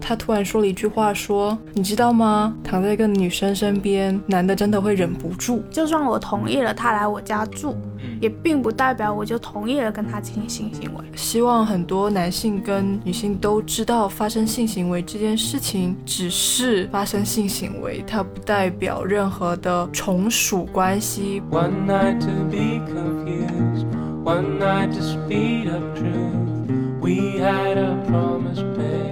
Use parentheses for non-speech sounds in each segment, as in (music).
他突然说了一句话，说：“你知道吗？躺在一个女生身边，男的真的会忍不住。就算我同意了他来我家住，也并不代表我就同意了跟他进行性行为。希望很多男性跟女性都知道，发生性行为这件事情只是发生性行为，它不代表任何的从属关系。” One night to be confused, one night to speed up truth. We had a promise made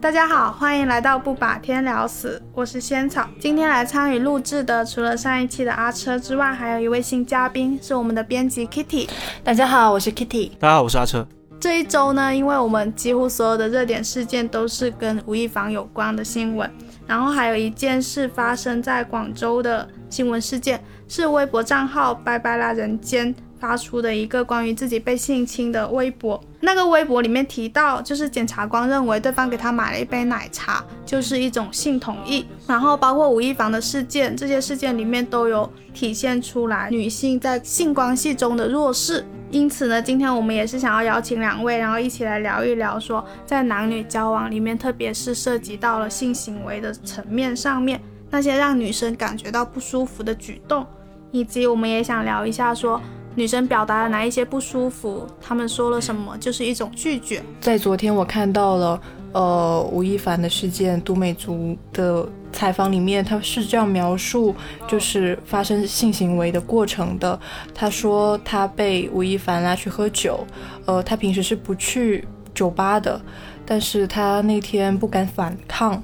大家好，欢迎来到不把天聊死，我是仙草。今天来参与录制的，除了上一期的阿车之外，还有一位新嘉宾，是我们的编辑 Kitty。大家好，我是 Kitty。大家好，我是阿车。这一周呢，因为我们几乎所有的热点事件都是跟吴亦凡有关的新闻，然后还有一件事发生在广州的新闻事件，是微博账号拜拜啦人间发出的一个关于自己被性侵的微博。那个微博里面提到，就是检察官认为对方给他买了一杯奶茶，就是一种性同意。然后包括吴亦凡的事件，这些事件里面都有体现出来女性在性关系中的弱势。因此呢，今天我们也是想要邀请两位，然后一起来聊一聊，说在男女交往里面，特别是涉及到了性行为的层面上面，那些让女生感觉到不舒服的举动，以及我们也想聊一下，说女生表达了哪一些不舒服，她们说了什么，就是一种拒绝。在昨天我看到了，呃，吴亦凡的事件，都美竹的采访里面，他是这样描述，就是发生性行为的过程的。他说他被吴亦凡拉去喝酒，呃，他平时是不去酒吧的，但是他那天不敢反抗，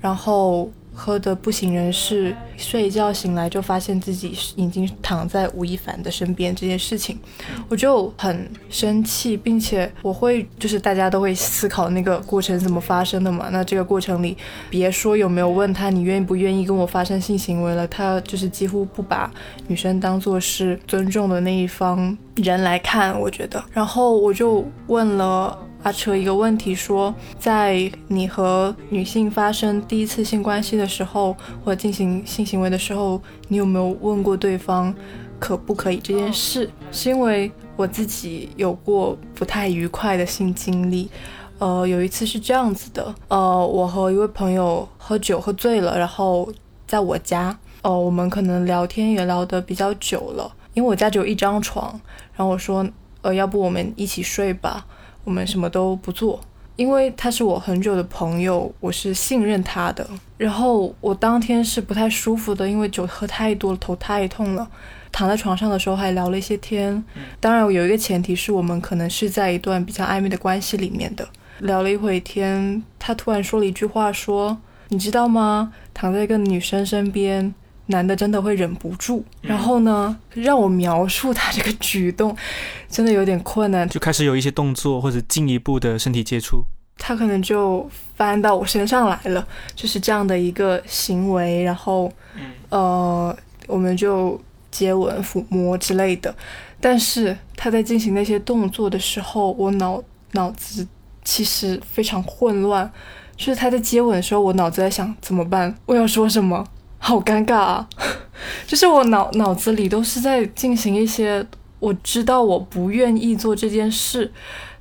然后喝得不省人事，睡一觉醒来就发现自己已经躺在吴亦凡的身边这件事情，我就很生气，并且我会就是大家都会思考那个过程怎么发生的嘛。那这个过程里，别说有没有问他你愿不愿意跟我发生性行为了，他就是几乎不把女生当做是尊重的那一方人来看，我觉得。然后我就问了。阿车一个问题说，在你和女性发生第一次性关系的时候，或进行性行为的时候，你有没有问过对方可不可以这件事？是因为我自己有过不太愉快的性经历。呃，有一次是这样子的，呃，我和一位朋友喝酒喝醉了，然后在我家，呃，我们可能聊天也聊得比较久了，因为我家只有一张床，然后我说，呃，要不我们一起睡吧。我们什么都不做，因为他是我很久的朋友，我是信任他的。然后我当天是不太舒服的，因为酒喝太多了，头太痛了。躺在床上的时候还聊了一些天，当然有一个前提是我们可能是在一段比较暧昧的关系里面的。聊了一会天，他突然说了一句话，说：“你知道吗？躺在一个女生身边。”男的真的会忍不住，然后呢，让我描述他这个举动，真的有点困难。就开始有一些动作或者进一步的身体接触，他可能就翻到我身上来了，就是这样的一个行为。然后，呃，我们就接吻、抚摸之类的。但是他在进行那些动作的时候，我脑脑子其实非常混乱。就是他在接吻的时候，我脑子在想怎么办？我要说什么？好尴尬啊！(laughs) 就是我脑脑子里都是在进行一些我知道我不愿意做这件事，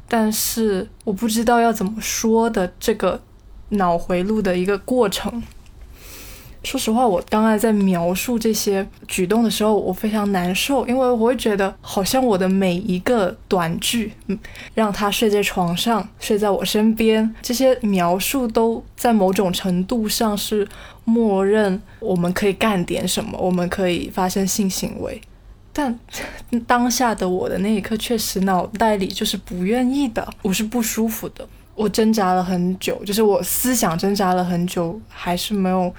但是我不知道要怎么说的这个脑回路的一个过程。说实话，我刚才在描述这些举动的时候，我非常难受，因为我会觉得好像我的每一个短句，嗯，让他睡在床上，睡在我身边，这些描述都在某种程度上是默认我们可以干点什么，我们可以发生性行为，但当下的我的那一刻，确实脑袋里就是不愿意的，我是不舒服的，我挣扎了很久，就是我思想挣扎了很久，还是没有。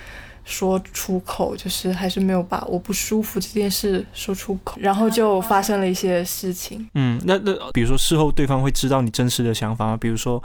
说出口，就是还是没有把我不舒服这件事说出口，然后就发生了一些事情。嗯，那那比如说事后对方会知道你真实的想法吗？比如说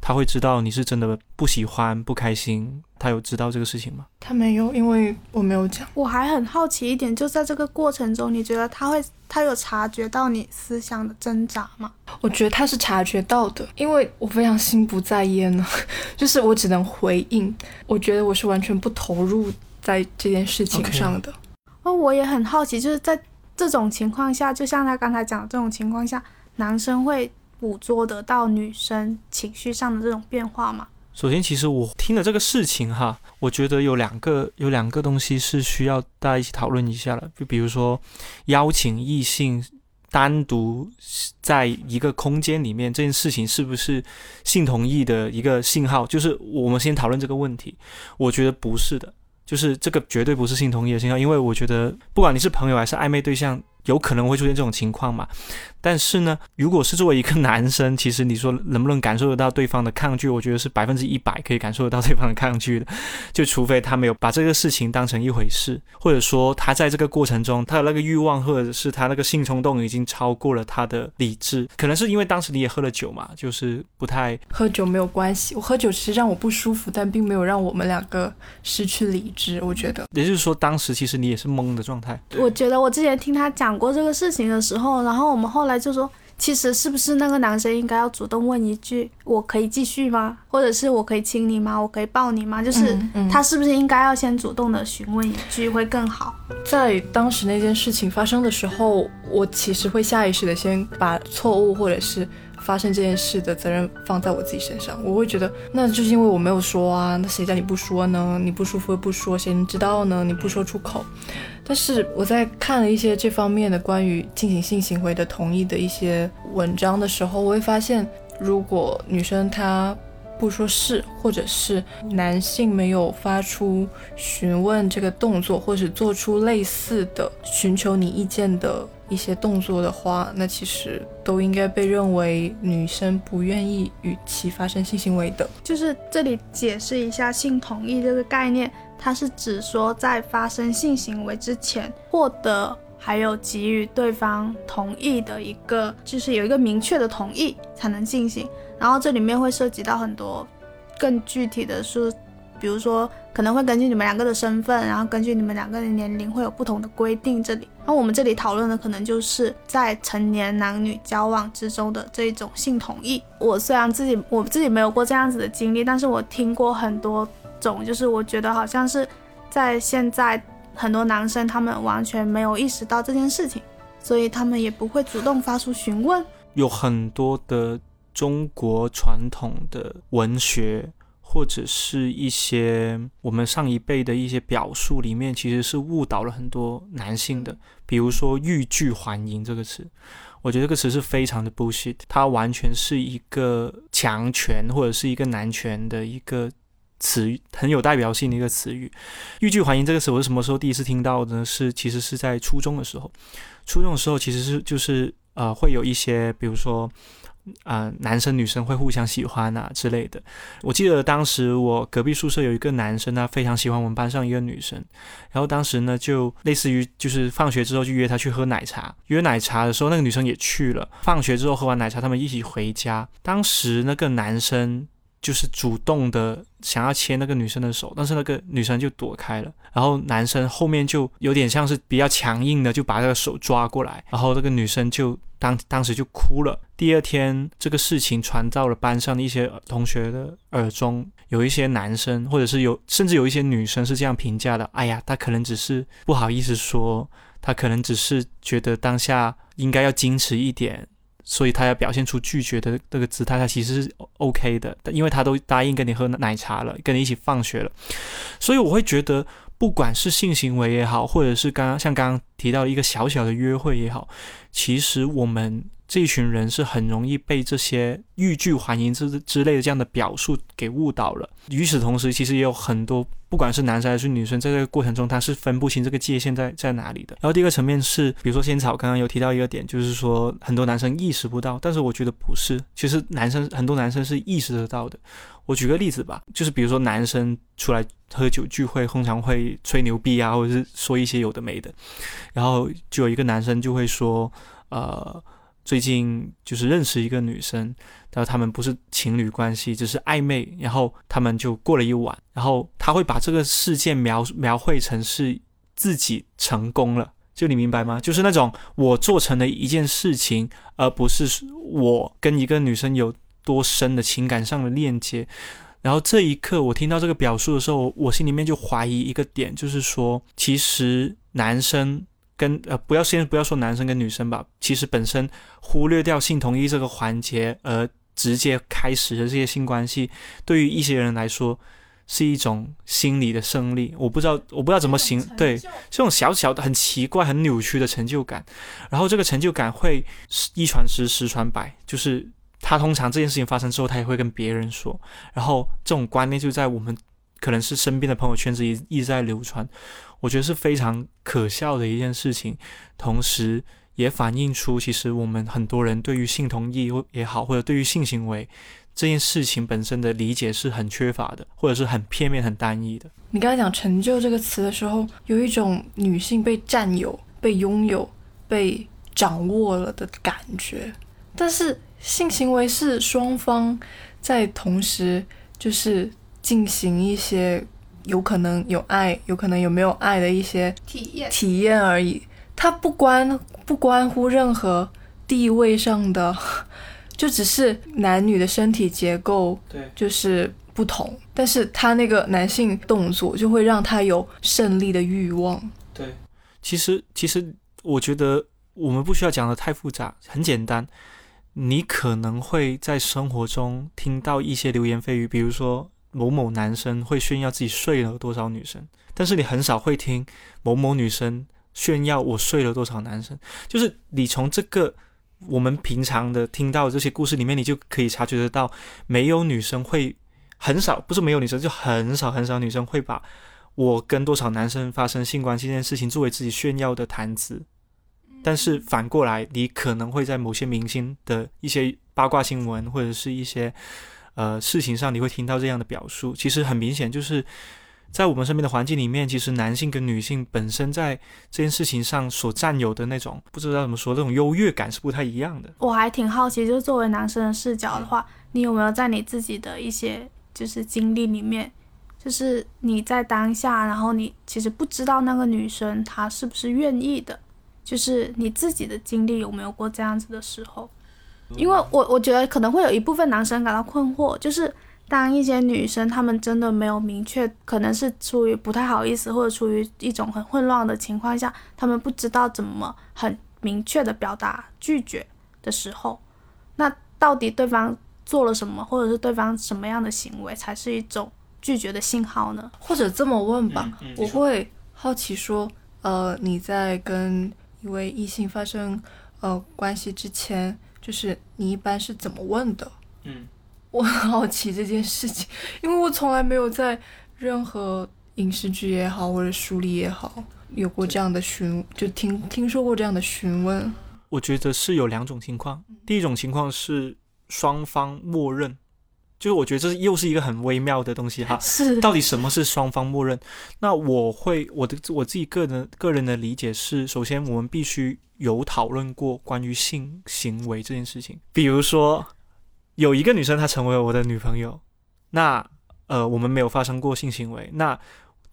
他会知道你是真的不喜欢、不开心，他有知道这个事情吗？他没有，因为我没有讲。我还很好奇一点，就在这个过程中，你觉得他会他有察觉到你思想的挣扎吗？我觉得他是察觉到的，因为我非常心不在焉呢，(laughs) 就是我只能回应。我觉得我是完全不投入在这件事情上的。哦，我也很好奇，就是在这种情况下，就像他刚才讲的这种情况下，男生会捕捉得到女生情绪上的这种变化吗？首先，其实我听了这个事情哈，我觉得有两个有两个东西是需要大家一起讨论一下的，就比如说邀请异性单独在一个空间里面，这件事情是不是性同意的一个信号？就是我们先讨论这个问题，我觉得不是的，就是这个绝对不是性同意的信号，因为我觉得不管你是朋友还是暧昧对象。有可能会出现这种情况嘛？但是呢，如果是作为一个男生，其实你说能不能感受得到对方的抗拒？我觉得是百分之一百可以感受得到对方的抗拒的。就除非他没有把这个事情当成一回事，或者说他在这个过程中他的那个欲望或者是他那个性冲动已经超过了他的理智。可能是因为当时你也喝了酒嘛，就是不太喝酒没有关系。我喝酒其实让我不舒服，但并没有让我们两个失去理智。我觉得，也就是说，当时其实你也是懵的状态。我觉得我之前听他讲。讲过这个事情的时候，然后我们后来就说，其实是不是那个男生应该要主动问一句：“我可以继续吗？”或者是我可以亲你吗？我可以抱你吗？就是他是不是应该要先主动的询问一句会更好？在当时那件事情发生的时候，我其实会下意识的先把错误或者是。发生这件事的责任放在我自己身上，我会觉得那就是因为我没有说啊，那谁叫你不说呢？你不舒服不说，谁能知道呢？你不说出口。但是我在看了一些这方面的关于进行性行为的同意的一些文章的时候，我会发现，如果女生她不说是，或者是男性没有发出询问这个动作，或者做出类似的寻求你意见的。一些动作的话，那其实都应该被认为女生不愿意与其发生性行为的。就是这里解释一下性同意这个概念，它是指说在发生性行为之前获得还有给予对方同意的一个，就是有一个明确的同意才能进行。然后这里面会涉及到很多更具体的是。比如说，可能会根据你们两个的身份，然后根据你们两个的年龄，会有不同的规定。这里，那我们这里讨论的可能就是在成年男女交往之中的这种性同意。我虽然自己我自己没有过这样子的经历，但是我听过很多种，就是我觉得好像是在现在很多男生他们完全没有意识到这件事情，所以他们也不会主动发出询问。有很多的中国传统的文学。或者是一些我们上一辈的一些表述里面，其实是误导了很多男性的。比如说“欲拒还迎”这个词，我觉得这个词是非常的 bullshit，它完全是一个强权或者是一个男权的一个词语，很有代表性的一个词语。“欲拒还迎”这个词，我是什么时候第一次听到的呢？是其实是在初中的时候。初中的时候，其实是就是呃，会有一些，比如说。啊，男生女生会互相喜欢啊之类的。我记得当时我隔壁宿舍有一个男生，他非常喜欢我们班上一个女生。然后当时呢，就类似于就是放学之后就约她去喝奶茶。约奶茶的时候，那个女生也去了。放学之后喝完奶茶，他们一起回家。当时那个男生就是主动的想要牵那个女生的手，但是那个女生就躲开了。然后男生后面就有点像是比较强硬的，就把那个手抓过来。然后那个女生就。当当时就哭了。第二天，这个事情传到了班上的一些同学的耳中，有一些男生，或者是有，甚至有一些女生是这样评价的：“哎呀，他可能只是不好意思说，他可能只是觉得当下应该要矜持一点，所以他要表现出拒绝的那个姿态。他其实是 OK 的，因为他都答应跟你喝奶茶了，跟你一起放学了。所以我会觉得。”不管是性行为也好，或者是刚刚像刚刚提到一个小小的约会也好，其实我们这一群人是很容易被这些欲拒还迎之之类的这样的表述给误导了。与此同时，其实也有很多，不管是男生还是女生，在这个过程中他是分不清这个界限在在哪里的。然后第二个层面是，比如说仙草刚刚有提到一个点，就是说很多男生意识不到，但是我觉得不是，其实男生很多男生是意识得到的。我举个例子吧，就是比如说男生出来喝酒聚会，通常会吹牛逼啊，或者是说一些有的没的，然后就有一个男生就会说，呃，最近就是认识一个女生，然后他们不是情侣关系，只是暧昧，然后他们就过了一晚，然后他会把这个事件描描绘成是自己成功了，就你明白吗？就是那种我做成了一件事情，而不是我跟一个女生有。多深的情感上的链接，然后这一刻我听到这个表述的时候，我心里面就怀疑一个点，就是说，其实男生跟呃不要先不要说男生跟女生吧，其实本身忽略掉性同意这个环节，而直接开始的这些性关系，对于一些人来说是一种心理的胜利。我不知道我不知道怎么形对这种小小的很奇怪、很扭曲的成就感，然后这个成就感会一传十，十传百，就是他通常这件事情发生之后，他也会跟别人说，然后这种观念就在我们可能是身边的朋友圈子一一直在流传。我觉得是非常可笑的一件事情，同时也反映出其实我们很多人对于性同意也好，或者对于性行为这件事情本身的理解是很缺乏的，或者是很片面、很单一的。你刚才讲“成就”这个词的时候，有一种女性被占有、被拥有、被掌握了的感觉。但是性行为是双方在同时就是进行一些。有可能有爱，有可能有没有爱的一些体验。体验而已，它不关不关乎任何地位上的，(laughs) 就只是男女的身体结构对。就是不同，但是他那个男性动作就会让他有胜利的欲望。对，其实其实我觉得我们不需要讲的太复杂，很简单，你可能会在生活中听到一些流言蜚语，比如说。某某男生会炫耀自己睡了多少女生，但是你很少会听某某女生炫耀我睡了多少男生。就是你从这个我们平常的听到这些故事里面，你就可以察觉得到，没有女生会很少，不是没有女生，就很少很少女生会把我跟多少男生发生性关系这件事情作为自己炫耀的谈资。但是反过来，你可能会在某些明星的一些八卦新闻或者是一些。呃，事情上你会听到这样的表述，其实很明显就是在我们身边的环境里面，其实男性跟女性本身在这件事情上所占有的那种不知道怎么说，这种优越感是不太一样的。我还挺好奇，就是作为男生的视角的话，你有没有在你自己的一些就是经历里面，就是你在当下，然后你其实不知道那个女生她是不是愿意的，就是你自己的经历有没有过这样子的时候？因为我我觉得可能会有一部分男生感到困惑，就是当一些女生她们真的没有明确，可能是出于不太好意思，或者出于一种很混乱的情况下，她们不知道怎么很明确的表达拒绝的时候，那到底对方做了什么，或者是对方什么样的行为才是一种拒绝的信号呢？或者这么问吧，我会好奇说，呃，你在跟一位异性发生呃关系之前。就是你一般是怎么问的？嗯，(laughs) 我很好奇这件事情，因为我从来没有在任何影视剧也好或者书里也好有过这样的询，就听听说过这样的询问。我觉得是有两种情况，第一种情况是双方默认。就是我觉得这又是一个很微妙的东西哈，是 (laughs) 到底什么是双方默认？那我会我的我自己个人个人的理解是，首先我们必须有讨论过关于性行为这件事情，比如说有一个女生她成为我的女朋友，那呃我们没有发生过性行为，那。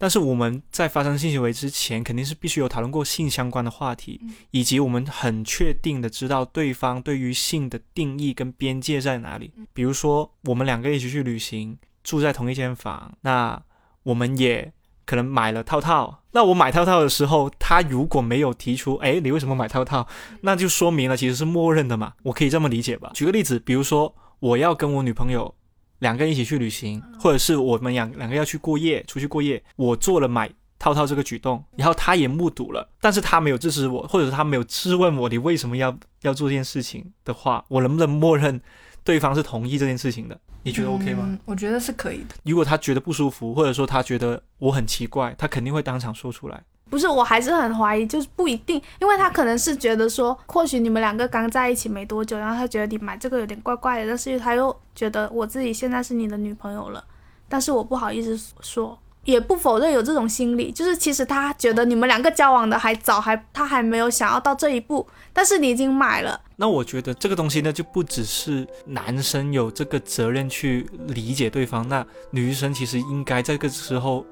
但是我们在发生性行为之前，肯定是必须有讨论过性相关的话题，以及我们很确定的知道对方对于性的定义跟边界在哪里。比如说，我们两个一起去旅行，住在同一间房，那我们也可能买了套套。那我买套套的时候，他如果没有提出，哎，你为什么买套套？那就说明了其实是默认的嘛。我可以这么理解吧？举个例子，比如说我要跟我女朋友。两个人一起去旅行，或者是我们两两个要去过夜，出去过夜，我做了买套套这个举动，然后他也目睹了，但是他没有支持我，或者是他没有质问我，你为什么要要做这件事情的话，我能不能默认对方是同意这件事情的？你觉得 OK 吗？我觉得是可以的。如果他觉得不舒服，或者说他觉得我很奇怪，他肯定会当场说出来。不是，我还是很怀疑，就是不一定，因为他可能是觉得说，或许你们两个刚在一起没多久，然后他觉得你买这个有点怪怪的，但是他又觉得我自己现在是你的女朋友了，但是我不好意思说，也不否认有这种心理，就是其实他觉得你们两个交往的还早，还他还没有想要到这一步，但是你已经买了。那我觉得这个东西呢，就不只是男生有这个责任去理解对方，那女生其实应该在这个时候。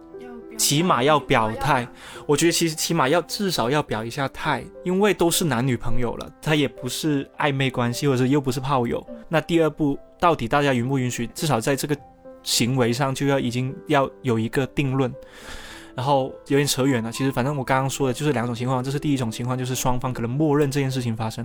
起码要表态，我觉得其实起码要至少要表一下态，因为都是男女朋友了，他也不是暧昧关系，或者又不是炮友。那第二步到底大家允不允许？至少在这个行为上就要已经要有一个定论。然后有点扯远了。其实反正我刚刚说的就是两种情况，这是第一种情况，就是双方可能默认这件事情发生。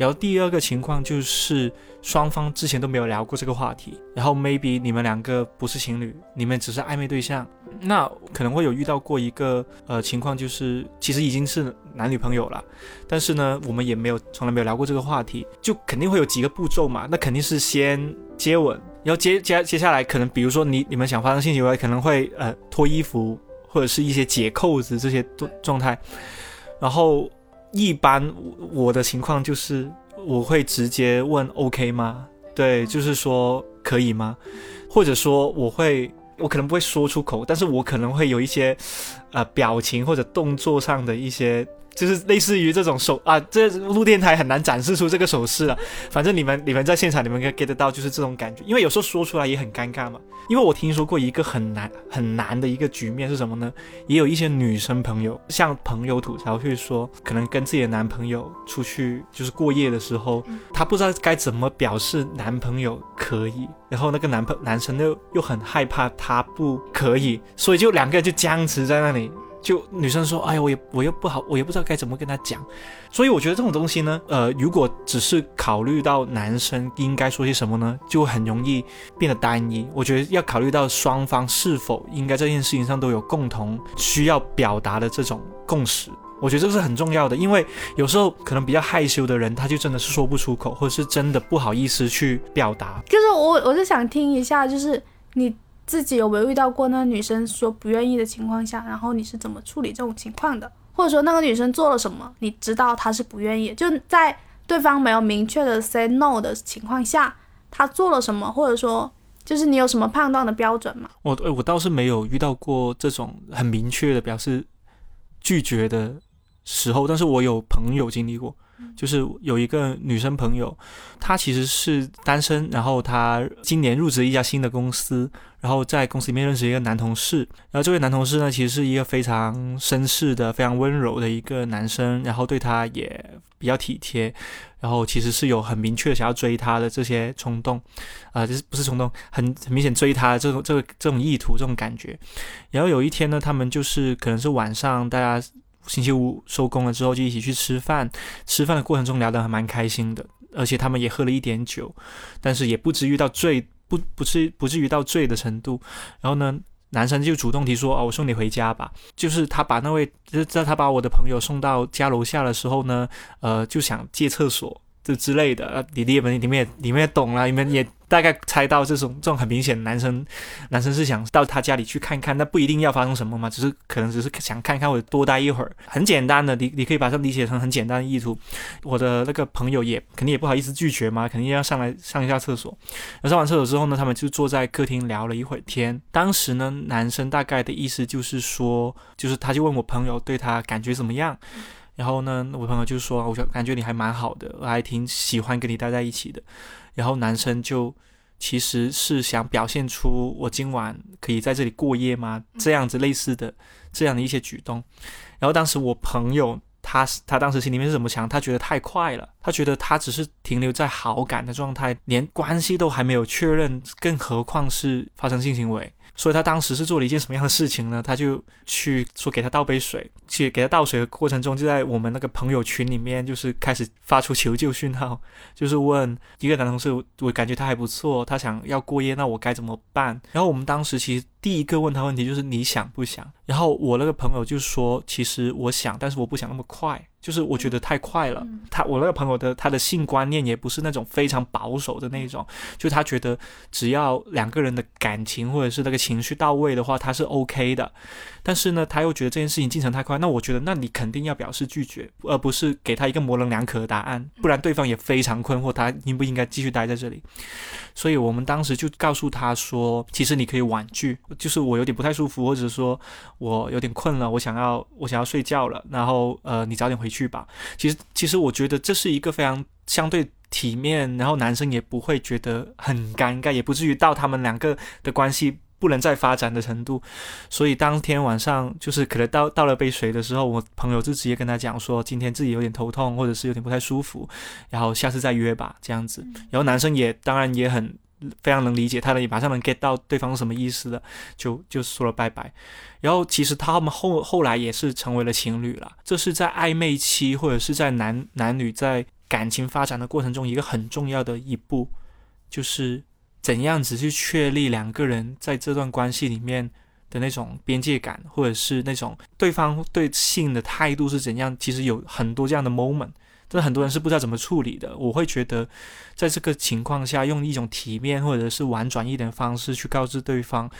然后第二个情况就是双方之前都没有聊过这个话题，然后 maybe 你们两个不是情侣，你们只是暧昧对象，那可能会有遇到过一个呃情况，就是其实已经是男女朋友了，但是呢，我们也没有从来没有聊过这个话题，就肯定会有几个步骤嘛，那肯定是先接吻，然后接接接下来可能比如说你你们想发生性行为，可能会呃脱衣服或者是一些解扣子这些状状态，然后。一般我的情况就是我会直接问 OK 吗？对，就是说可以吗？或者说我会，我可能不会说出口，但是我可能会有一些，呃，表情或者动作上的一些。就是类似于这种手啊，这录电台很难展示出这个手势了。反正你们你们在现场，你们可以 get 得到，就是这种感觉。因为有时候说出来也很尴尬嘛。因为我听说过一个很难很难的一个局面是什么呢？也有一些女生朋友向朋友吐槽，去说可能跟自己的男朋友出去就是过夜的时候，她不知道该怎么表示男朋友可以，然后那个男朋男生又又很害怕她不可以，所以就两个人就僵持在那里。就女生说，哎呀，我也我又不好，我也不知道该怎么跟他讲，所以我觉得这种东西呢，呃，如果只是考虑到男生应该说些什么呢，就很容易变得单一。我觉得要考虑到双方是否应该这件事情上都有共同需要表达的这种共识，我觉得这是很重要的。因为有时候可能比较害羞的人，他就真的是说不出口，或者是真的不好意思去表达。就是我，我就想听一下，就是你。自己有没有遇到过那个女生说不愿意的情况下，然后你是怎么处理这种情况的？或者说那个女生做了什么，你知道她是不愿意，就在对方没有明确的 say no 的情况下，她做了什么？或者说，就是你有什么判断的标准吗？我我倒是没有遇到过这种很明确的表示拒绝的时候，但是我有朋友经历过。就是有一个女生朋友，她其实是单身，然后她今年入职一家新的公司，然后在公司里面认识一个男同事，然后这位男同事呢，其实是一个非常绅士的、非常温柔的一个男生，然后对她也比较体贴，然后其实是有很明确想要追她的这些冲动，啊，就是不是冲动，很很明显追她的这种这个这种意图这种感觉，然后有一天呢，他们就是可能是晚上大家。星期五收工了之后就一起去吃饭，吃饭的过程中聊得还蛮开心的，而且他们也喝了一点酒，但是也不至于到醉，不不至不至于到醉的程度。然后呢，男生就主动提出：“哦，我送你回家吧。”就是他把那位，就是在他把我的朋友送到家楼下的时候呢，呃，就想借厕所这之类的。你你们你们也你们也懂了，你们也。大概猜到这种这种很明显，男生男生是想到他家里去看看，那不一定要发生什么嘛，只是可能只是想看看或者多待一会儿，很简单的，你你可以把它理解成很简单的意图。我的那个朋友也肯定也不好意思拒绝嘛，肯定要上来上一下厕所。上完厕所之后呢，他们就坐在客厅聊了一会儿天。当时呢，男生大概的意思就是说，就是他就问我朋友对他感觉怎么样，然后呢，我朋友就说，我感觉你还蛮好的，我还挺喜欢跟你待在一起的。然后男生就其实是想表现出我今晚可以在这里过夜吗？这样子类似的这样的一些举动。然后当时我朋友他他当时心里面是怎么想？他觉得太快了，他觉得他只是停留在好感的状态，连关系都还没有确认，更何况是发生性行为。所以他当时是做了一件什么样的事情呢？他就去说给他倒杯水，去给他倒水的过程中，就在我们那个朋友群里面，就是开始发出求救讯号，(laughs) 就是问一个男同事，我感觉他还不错，他想要过夜，那我该怎么办？然后我们当时其实第一个问他问题就是你想不想？然后我那个朋友就说，其实我想，但是我不想那么快。就是我觉得太快了，他我那个朋友的他的性观念也不是那种非常保守的那种，就他觉得只要两个人的感情或者是那个情绪到位的话，他是 OK 的。但是呢，他又觉得这件事情进程太快，那我觉得那你肯定要表示拒绝，而不是给他一个模棱两可的答案，不然对方也非常困惑，他应不应该继续待在这里。所以我们当时就告诉他说，其实你可以婉拒，就是我有点不太舒服，或者说我有点困了，我想要我想要睡觉了，然后呃，你早点回。去吧，其实其实我觉得这是一个非常相对体面，然后男生也不会觉得很尴尬，也不至于到他们两个的关系不能再发展的程度。所以当天晚上就是可能倒倒了杯水的时候，我朋友就直接跟他讲说，今天自己有点头痛，或者是有点不太舒服，然后下次再约吧，这样子。然后男生也当然也很非常能理解他的，也马上能 get 到对方是什么意思的，就就说了拜拜。然后其实他们后后来也是成为了情侣了，这是在暧昧期或者是在男男女在感情发展的过程中一个很重要的一步，就是怎样子去确立两个人在这段关系里面的那种边界感，或者是那种对方对性的态度是怎样。其实有很多这样的 moment。这很多人是不知道怎么处理的。我会觉得，在这个情况下，用一种体面或者是婉转一点的方式去告知对方，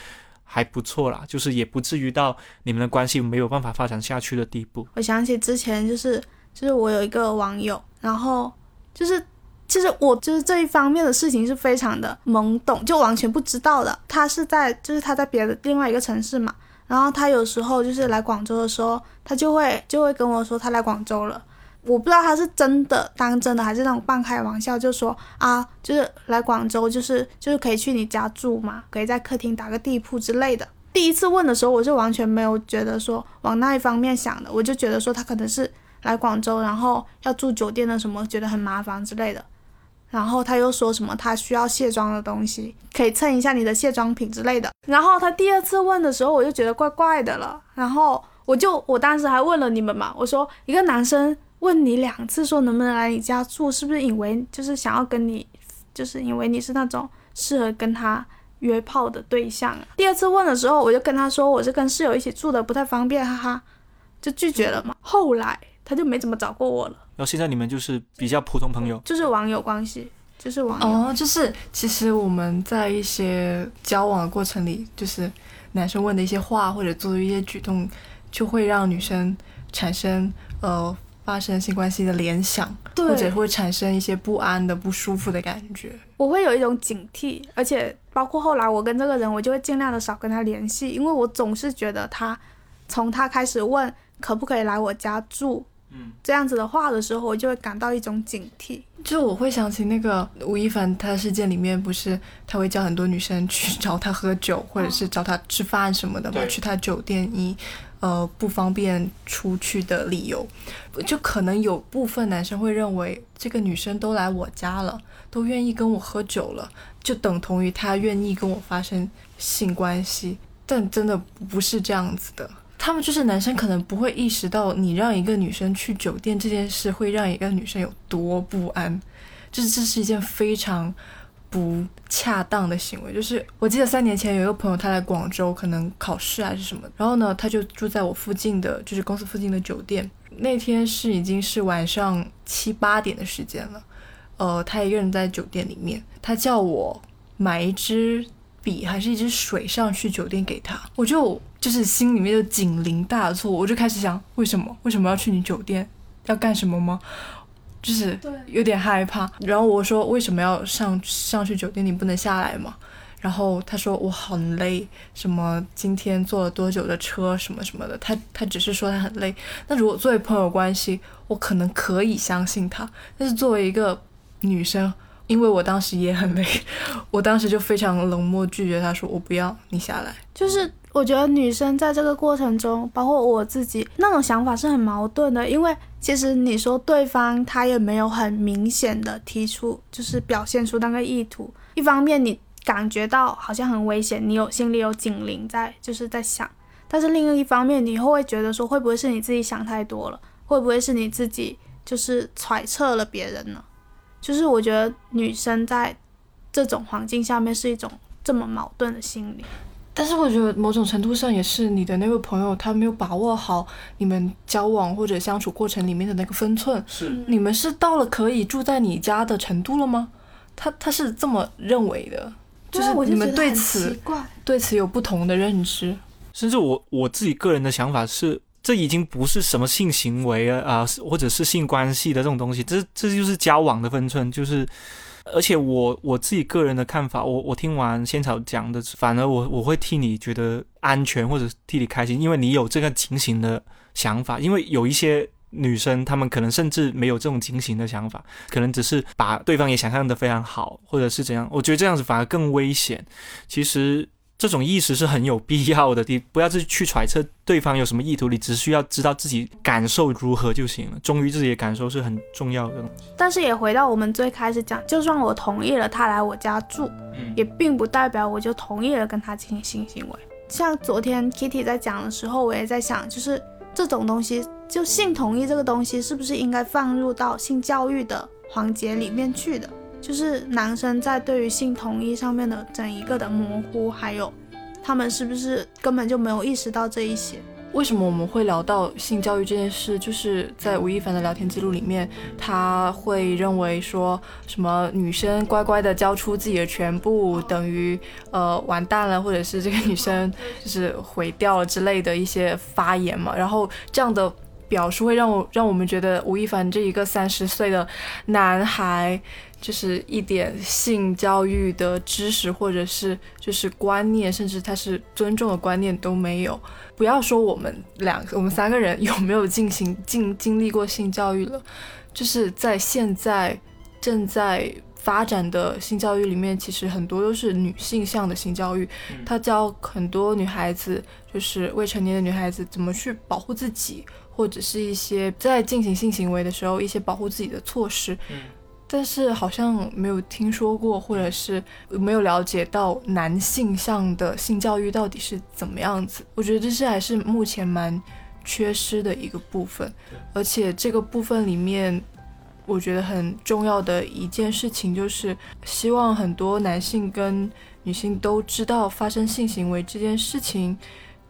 还不错啦。就是也不至于到你们的关系没有办法发展下去的地步。我想起之前就是就是我有一个网友，然后就是其实我就是这一方面的事情是非常的懵懂，就完全不知道的。他是在就是他在别的另外一个城市嘛，然后他有时候就是来广州的时候，他就会就会跟我说他来广州了。我不知道他是真的当真的，还是那种半开玩笑，就说啊，就是来广州，就是就是可以去你家住嘛，可以在客厅打个地铺之类的。第一次问的时候，我就完全没有觉得说往那一方面想的，我就觉得说他可能是来广州，然后要住酒店的什么，觉得很麻烦之类的。然后他又说什么他需要卸妆的东西，可以蹭一下你的卸妆品之类的。然后他第二次问的时候，我就觉得怪怪的了。然后我就我当时还问了你们嘛，我说一个男生。问你两次说能不能来你家住，是不是以为就是想要跟你，就是因为你是那种适合跟他约炮的对象？第二次问的时候，我就跟他说我是跟室友一起住的，不太方便，哈哈，就拒绝了嘛。后来他就没怎么找过我了。然后现在你们就是比较普通朋友，就是网友关系，就是网友。哦，就是其实我们在一些交往的过程里，就是男生问的一些话或者做的一些举动，就会让女生产生呃。发生性关系的联想，或者会产生一些不安的、不舒服的感觉。我会有一种警惕，而且包括后来我跟这个人，我就会尽量的少跟他联系，因为我总是觉得他从他开始问可不可以来我家住，嗯，这样子的话的时候，我就会感到一种警惕。就我会想起那个吴亦凡他事件里面，不是他会叫很多女生去找他喝酒，或者是找他吃饭什么的嘛，去他酒店一。呃，不方便出去的理由，就可能有部分男生会认为，这个女生都来我家了，都愿意跟我喝酒了，就等同于她愿意跟我发生性关系。但真的不是这样子的，他们就是男生可能不会意识到，你让一个女生去酒店这件事会让一个女生有多不安，这这是一件非常。不恰当的行为，就是我记得三年前有一个朋友，他来广州，可能考试还是什么，然后呢，他就住在我附近的，就是公司附近的酒店。那天是已经是晚上七八点的时间了，呃，他一个人在酒店里面，他叫我买一支笔还是一支水上去酒店给他，我就就是心里面就警铃大作，我就开始想，为什么为什么要去你酒店，要干什么吗？就是有点害怕，然后我说为什么要上上去酒店？你不能下来吗？然后他说我很累，什么今天坐了多久的车，什么什么的。他他只是说他很累。那如果作为朋友关系，我可能可以相信他。但是作为一个女生，因为我当时也很累，我当时就非常冷漠拒绝他说我不要你下来。就是我觉得女生在这个过程中，包括我自己那种想法是很矛盾的，因为。其实你说对方他也没有很明显的提出，就是表现出那个意图。一方面你感觉到好像很危险，你有心里有警铃在，就是在想。但是另一方面，你会会觉得说，会不会是你自己想太多了？会不会是你自己就是揣测了别人呢？就是我觉得女生在这种环境下面是一种这么矛盾的心理。但是我觉得某种程度上也是你的那位朋友他没有把握好你们交往或者相处过程里面的那个分寸。是，你们是到了可以住在你家的程度了吗？他他是这么认为的，就是你们对此对此有不同的认知。甚至我我自己个人的想法是，这已经不是什么性行为啊啊，或者是性关系的这种东西，这这就是交往的分寸，就是。而且我我自己个人的看法，我我听完仙草讲的，反而我我会替你觉得安全或者替你开心，因为你有这个警醒的想法。因为有一些女生，她们可能甚至没有这种警醒的想法，可能只是把对方也想象的非常好，或者是怎样。我觉得这样子反而更危险。其实这种意识是很有必要的。你 (laughs) 不要去去揣测对方有什么意图，你只需要知道自己感受如何就行了。忠于自己的感受是很重要的。但是也回到我们最开始讲，就算我同意了他来我家住，嗯也并不代表我就同意了跟他进行性行为。像昨天 Kitty 在讲的时候，我也在想，就是这种东西，就性同意这个东西，是不是应该放入到性教育的环节里面去的？就是男生在对于性同意上面的整一个的模糊，还有他们是不是根本就没有意识到这一些？为什么我们会聊到性教育这件事？就是在吴亦凡的聊天记录里面，他会认为说什么女生乖乖的交出自己的全部，等于呃完蛋了，或者是这个女生就是毁掉了之类的一些发言嘛。然后这样的表述会让我让我们觉得吴亦凡这一个三十岁的男孩。就是一点性教育的知识，或者是就是观念，甚至他是尊重的观念都没有。不要说我们两个，我们三个人有没有进行经经历过性教育了，就是在现在正在发展的性教育里面，其实很多都是女性向的性教育，他教很多女孩子，就是未成年的女孩子怎么去保护自己，或者是一些在进行性行为的时候一些保护自己的措施。但是好像没有听说过，或者是没有了解到男性向的性教育到底是怎么样子。我觉得这是还是目前蛮缺失的一个部分，而且这个部分里面，我觉得很重要的一件事情就是，希望很多男性跟女性都知道，发生性行为这件事情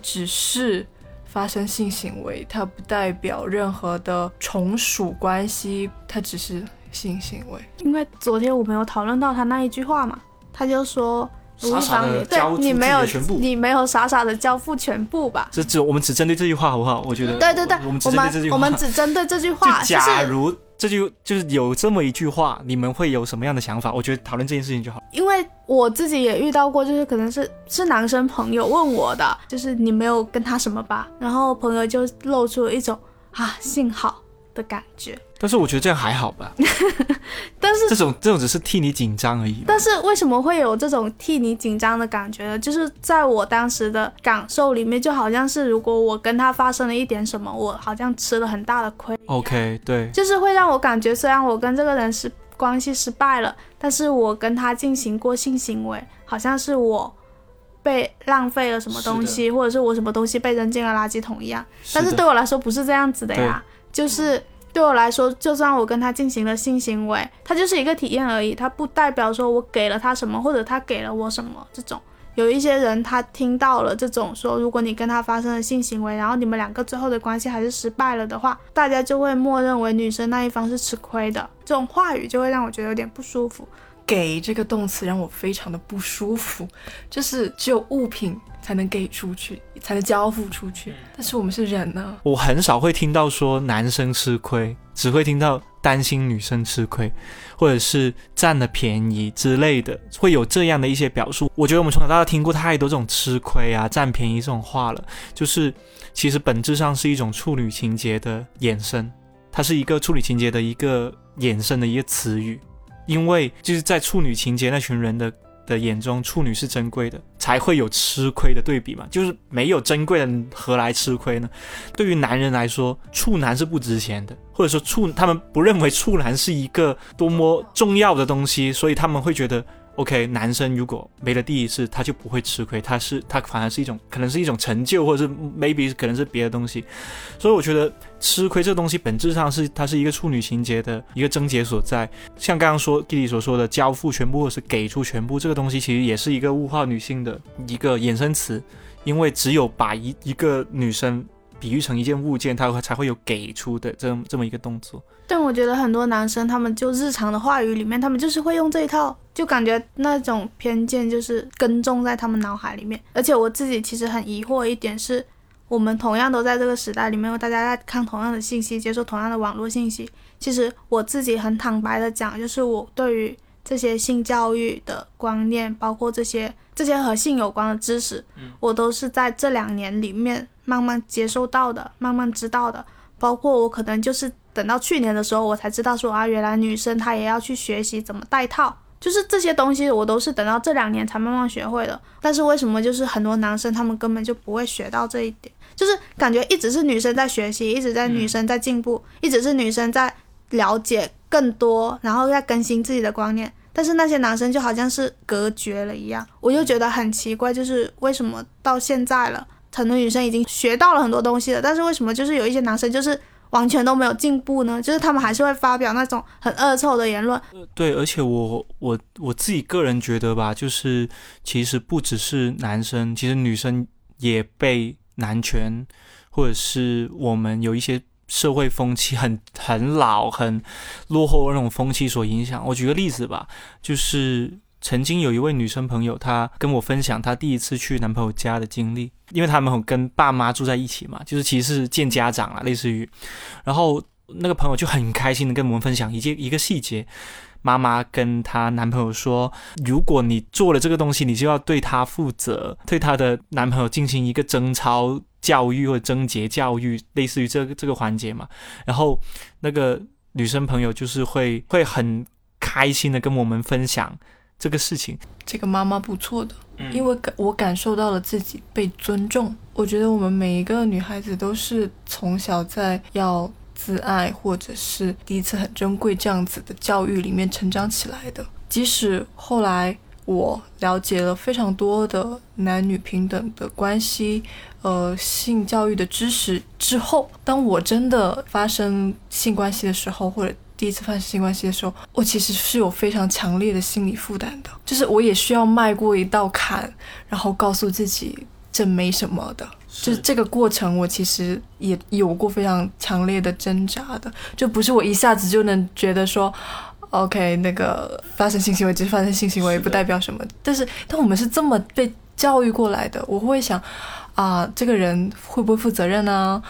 只是。发生性行为，它不代表任何的从属关系，它只是性行为。因为昨天我们有讨论到他那一句话嘛，他就说吴亦傻傻凡你对你没有你没有傻傻的交付全部吧？这只我们只针对这句话好不好？我觉得对对对，我们只我针对这句话。们我们只针对这句话，就假如这句就是有这么一句话，你们会有什么样的想法？我觉得讨论这件事情就好。因为我自己也遇到过，就是可能是是男生朋友问我的，就是你没有跟他什么吧，然后朋友就露出了一种啊幸好的感觉。但是我觉得这样还好吧，(laughs) 但是这种这种只是替你紧张而已。但是为什么会有这种替你紧张的感觉呢？就是在我当时的感受里面，就好像是如果我跟他发生了一点什么，我好像吃了很大的亏，OK，对，就是会让我感觉，虽然我跟这个人是关系失败了，但是我跟他进行过性行为，好像是我被浪费了什么东西，或者是我什么东西被扔进了垃圾桶一样。但是对我来说不是这样子的呀，就是对我来说，就算我跟他进行了性行为，它就是一个体验而已，它不代表说我给了他什么，或者他给了我什么这种。有一些人他听到了这种说，如果你跟他发生了性行为，然后你们两个最后的关系还是失败了的话，大家就会默认为女生那一方是吃亏的，这种话语就会让我觉得有点不舒服。给这个动词让我非常的不舒服，就是只有物品才能给出去，才能交付出去，但是我们是人呢、我很少会听到说男生吃亏，只会听到担心女生吃亏，或者是占了便宜之类的，会有这样的一些表述。我觉得我们从小到大听过太多这种吃亏啊、占便宜这种话了，就是其实本质上是一种处女情节的衍生，它是一个处女情节的一个衍生的一个词语，因为就是在处女情节那群人的。的眼中，处女是珍贵的，才会有吃亏的对比嘛。就是没有珍贵的，何来吃亏呢？对于男人来说，处男是不值钱的，或者说处他们不认为处男是一个多么重要的东西，所以他们会觉得，OK，男生如果没了第一次，他就不会吃亏，他是他反而是一种可能是一种成就，或者是 maybe 可能是别的东西。所以我觉得吃亏这东西本质上是它是一个处女情节的一个症结所在。像刚刚说弟弟所说的交付全部或是给出全部这个东西，其实也是一个物化女性的一个衍生词，因为只有把一一个女生比喻成一件物件，它才会有给出的这这么一个动作。但我觉得很多男生他们就日常的话语里面，他们就是会用这一套，就感觉那种偏见就是根种在他们脑海里面。而且我自己其实很疑惑一点是，我们同样都在这个时代里面，大家在看同样的信息，接受同样的网络信息。其实我自己很坦白的讲，就是我对于这些性教育的观念，包括这些这些和性有关的知识，我都是在这两年里面慢慢接受到的，慢慢知道的。包括我可能就是等到去年的时候，我才知道说啊，原来女生她也要去学习怎么戴套，就是这些东西我都是等到这两年才慢慢学会的。但是为什么就是很多男生他们根本就不会学到这一点？就是感觉一直是女生在学习，一直在女生在进步，一直是女生在了解更多，然后在更新自己的观念。但是那些男生就好像是隔绝了一样，我就觉得很奇怪，就是为什么到现在了，很多女生已经学到了很多东西了，但是为什么就是有一些男生就是完全都没有进步呢？就是他们还是会发表那种很恶臭的言论。对，而且我我我自己个人觉得吧，就是其实不只是男生，其实女生也被男权或者是我们有一些。社会风气很 (laughs) 很老、很落后的那种风气所影响。我举个例子吧，就是曾经有一位女生朋友，她跟我分享她第一次去男朋友家的经历，因为他们跟爸妈住在一起嘛，就是其实是见家长啊，类似于。然后那个朋友就很开心的跟我们分享一件一个细节，妈妈跟她男朋友说，如果你做了这个东西，你就要对她负责，对她的男朋友进行一个争吵。教育或者贞洁教育，类似于这个这个环节嘛。然后那个女生朋友就是会会很开心的跟我们分享这个事情。这个妈妈不错的，因为感我感受到了自己被尊重。我觉得我们每一个女孩子都是从小在要自爱或者是第一次很珍贵这样子的教育里面成长起来的。即使后来我了解了非常多的男女平等的关系。呃，性教育的知识之后，当我真的发生性关系的时候，或者第一次发生性关系的时候，我其实是有非常强烈的心理负担的，就是我也需要迈过一道坎，然后告诉自己这没什么的。就是这个过程，我其实也有过非常强烈的挣扎的，就不是我一下子就能觉得说，OK，那个发生性行为只是发生性行为，不代表什么。但是，但我们是这么被教育过来的，我会想。啊，这个人会不会负责任呢？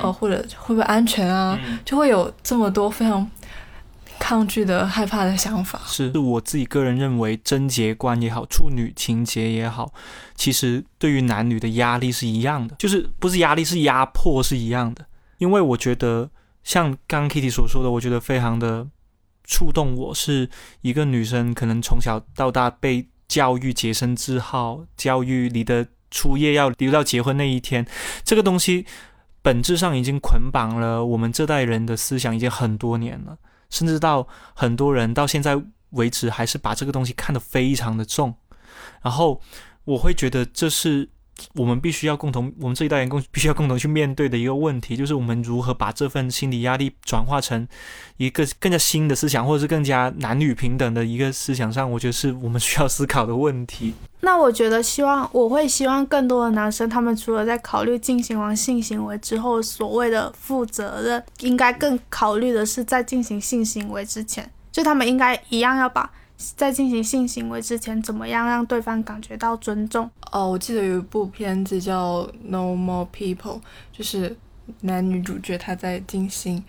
呃，或者会不会安全啊？就会有这么多非常抗拒的、害怕的想法。是，是我自己个人认为，贞洁观也好，处女情节也好，其实对于男女的压力是一样的，就是不是压力，是压迫是一样的。因为我觉得，像刚刚 Kitty 所说的，我觉得非常的触动我。是一个女生，可能从小到大被教育洁身自好，教育你的。初夜要留到结婚那一天，这个东西本质上已经捆绑了我们这代人的思想，已经很多年了，甚至到很多人到现在为止还是把这个东西看得非常的重。然后我会觉得这是。我们必须要共同，我们这一代人共必须要共同去面对的一个问题，就是我们如何把这份心理压力转化成一个更加新的思想，或者是更加男女平等的一个思想上，我觉得是我们需要思考的问题。那我觉得，希望我会希望更多的男生，他们除了在考虑进行完性行为之后所谓的负责任，应该更考虑的是在进行性行为之前，就他们应该一样要把。在进行性行为之前，怎么样让对方感觉到尊重？哦，我记得有一部片子叫《No More People》，就是男女主角他在进行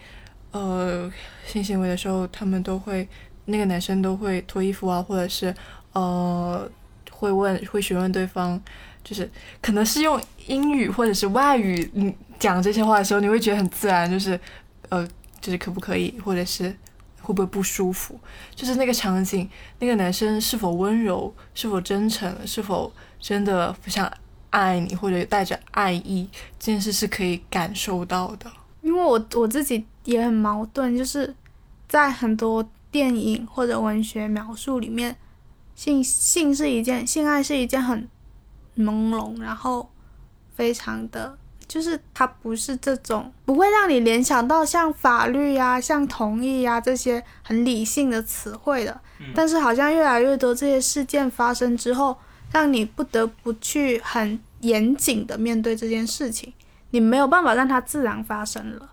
呃性行为的时候，他们都会那个男生都会脱衣服啊，或者是呃会问会询问对方，就是可能是用英语或者是外语嗯讲这些话的时候，你会觉得很自然，就是呃就是可不可以，或者是。会不会不舒服？就是那个场景，那个男生是否温柔，是否真诚，是否真的非常爱你，或者带着爱意，这件事是可以感受到的。因为我我自己也很矛盾，就是在很多电影或者文学描述里面，性性是一件性爱是一件很朦胧，然后非常的。就是它不是这种，不会让你联想到像法律呀、像同意呀这些很理性的词汇的。但是好像越来越多这些事件发生之后，让你不得不去很严谨的面对这件事情。你没有办法让它自然发生了，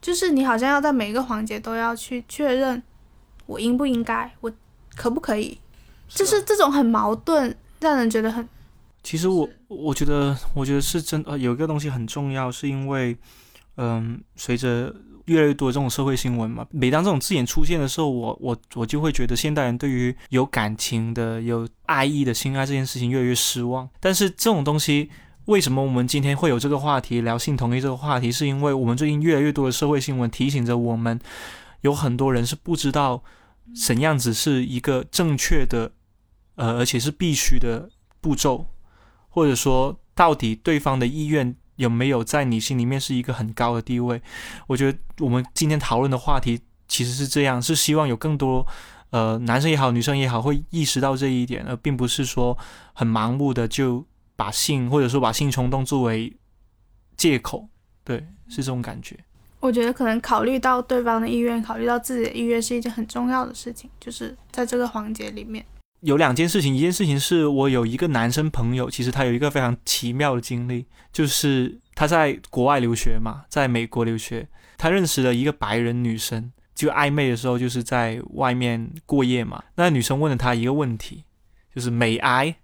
就是你好像要在每个环节都要去确认，我应不应该，我可不可以，就是这种很矛盾，让人觉得很。其实我我觉得，我觉得是真呃，有一个东西很重要，是因为，嗯，随着越来越多这种社会新闻嘛，每当这种字眼出现的时候，我我我就会觉得现代人对于有感情的、有爱意的性爱这件事情越来越失望。但是这种东西，为什么我们今天会有这个话题聊性同意这个话题，是因为我们最近越来越多的社会新闻提醒着我们，有很多人是不知道怎样子是一个正确的，呃，而且是必须的步骤，或者说到底对方的意愿有没有在你心里面是一个很高的地位？我觉得我们今天讨论的话题其实是这样，是希望有更多。呃，男生也好，女生也好，会意识到这一点，而并不是说很盲目的就把性或者说把性冲动作为借口，对，是这种感觉。我觉得可能考虑到对方的意愿，考虑到自己的意愿是一件很重要的事情，就是在这个环节里面有两件事情，一件事情是我有一个男生朋友，其实他有一个非常奇妙的经历，就是他在国外留学嘛，在美国留学，他认识了一个白人女生。就暧昧的时候，就是在外面过夜嘛。那女生问了他一个问题，就是美哀。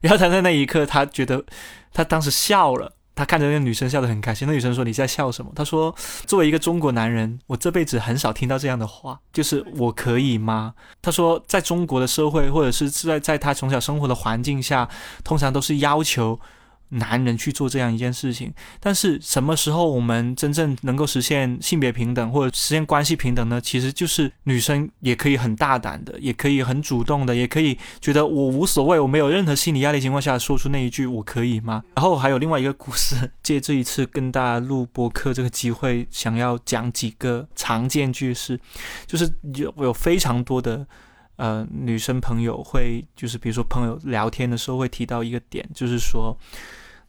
然后他在那一刻，他觉得他当时笑了，他看着那个女生笑得很开心。那女生说：“你在笑什么？”他说：“作为一个中国男人，我这辈子很少听到这样的话，就是我可以吗？”他说：“在中国的社会，或者是在在他从小生活的环境下，通常都是要求。”男人去做这样一件事情，但是什么时候我们真正能够实现性别平等或者实现关系平等呢？其实就是女生也可以很大胆的，也可以很主动的，也可以觉得我无所谓，我没有任何心理压力情况下说出那一句“我可以吗？”然后还有另外一个故事，借这一次跟大家录播客这个机会，想要讲几个常见句式，就是有有非常多的呃女生朋友会，就是比如说朋友聊天的时候会提到一个点，就是说。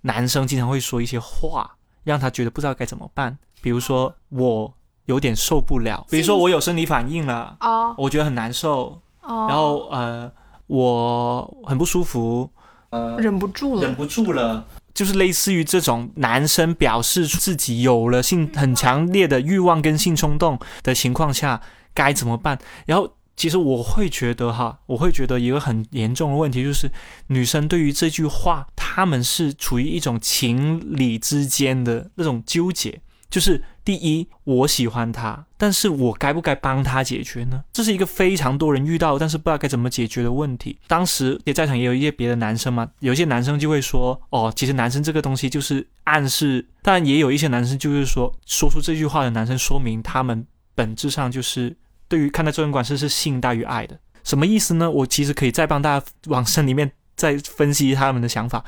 男生经常会说一些话，让他觉得不知道该怎么办。比如说，我有点受不了。比如说，我有生理反应了，哦，我觉得很难受，哦，然后呃，我很不舒服，呃，忍不住了，忍不住了，就是类似于这种男生表示自己有了性很强烈的欲望跟性冲动的情况下该怎么办，然后。其实我会觉得哈，我会觉得一个很严重的问题就是，女生对于这句话，他们是处于一种情理之间的那种纠结。就是第一，我喜欢他，但是我该不该帮他解决呢？这是一个非常多人遇到，但是不知道该怎么解决的问题。当时也在场也有一些别的男生嘛，有一些男生就会说，哦，其实男生这个东西就是暗示，但也有一些男生就是说，说出这句话的男生，说明他们本质上就是。对于看待这种关系是性大于爱的，什么意思呢？我其实可以再帮大家往深里面再分析他们的想法。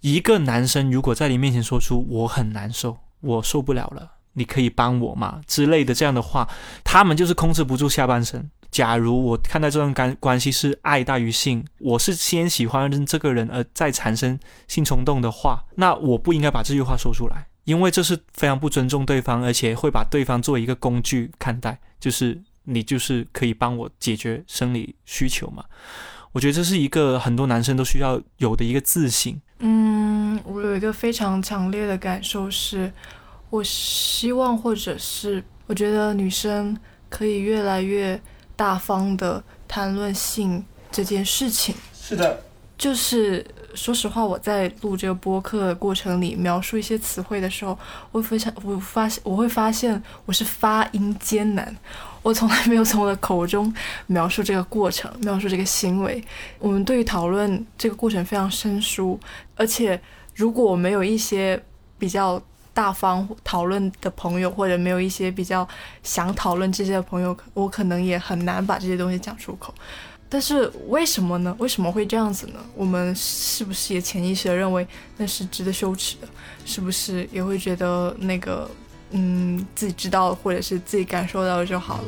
一个男生如果在你面前说出“我很难受，我受不了了，你可以帮我吗”之类的这样的话，他们就是控制不住下半身。假如我看待这段关关系是爱大于性，我是先喜欢这个人而再产生性冲动的话，那我不应该把这句话说出来，因为这是非常不尊重对方，而且会把对方作为一个工具看待，就是。你就是可以帮我解决生理需求嘛？我觉得这是一个很多男生都需要有的一个自信。嗯，我有一个非常强烈的感受是，我希望或者是我觉得女生可以越来越大方的谈论性这件事情。是的，就是说实话，我在录这个播客的过程里描述一些词汇的时候，我非常我发现我会发现我是发音艰难。我从来没有从我的口中描述这个过程，描述这个行为。我们对于讨论这个过程非常生疏，而且如果我没有一些比较大方讨论的朋友，或者没有一些比较想讨论这些的朋友，我可能也很难把这些东西讲出口。但是为什么呢？为什么会这样子呢？我们是不是也潜意识的认为那是值得羞耻的？是不是也会觉得那个？嗯，自己知道或者是自己感受到就好了。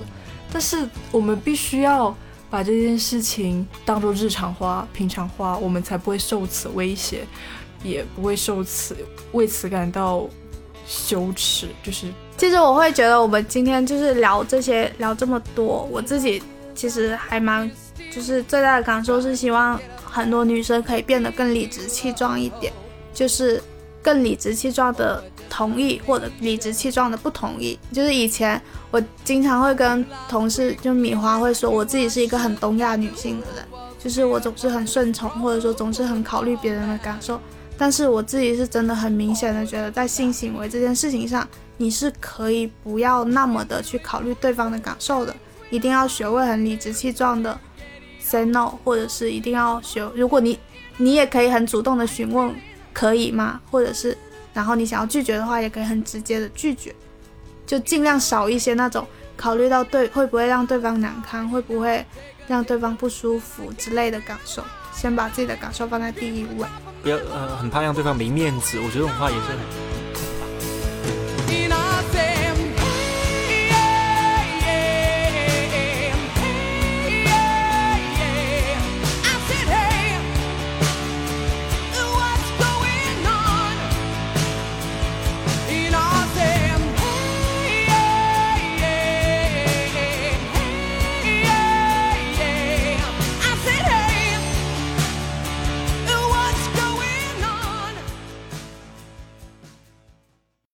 但是我们必须要把这件事情当做日常化、平常化，我们才不会受此威胁，也不会受此为此感到羞耻。就是，其实我会觉得，我们今天就是聊这些，聊这么多，我自己其实还蛮，就是最大的感受是希望很多女生可以变得更理直气壮一点，就是更理直气壮的。同意或者理直气壮的不同意，就是以前我经常会跟同事，就米花会说，我自己是一个很东亚女性的人，就是我总是很顺从，或者说总是很考虑别人的感受。但是我自己是真的很明显的觉得，在性行为这件事情上，你是可以不要那么的去考虑对方的感受的，一定要学会很理直气壮的 say no，或者是一定要学，如果你你也可以很主动的询问，可以吗？或者是。然后你想要拒绝的话，也可以很直接的拒绝，就尽量少一些那种考虑到对会不会让对方难堪，会不会让对方不舒服之类的感受，先把自己的感受放在第一位。不要呃很怕让对方没面子，我觉得这种话也是很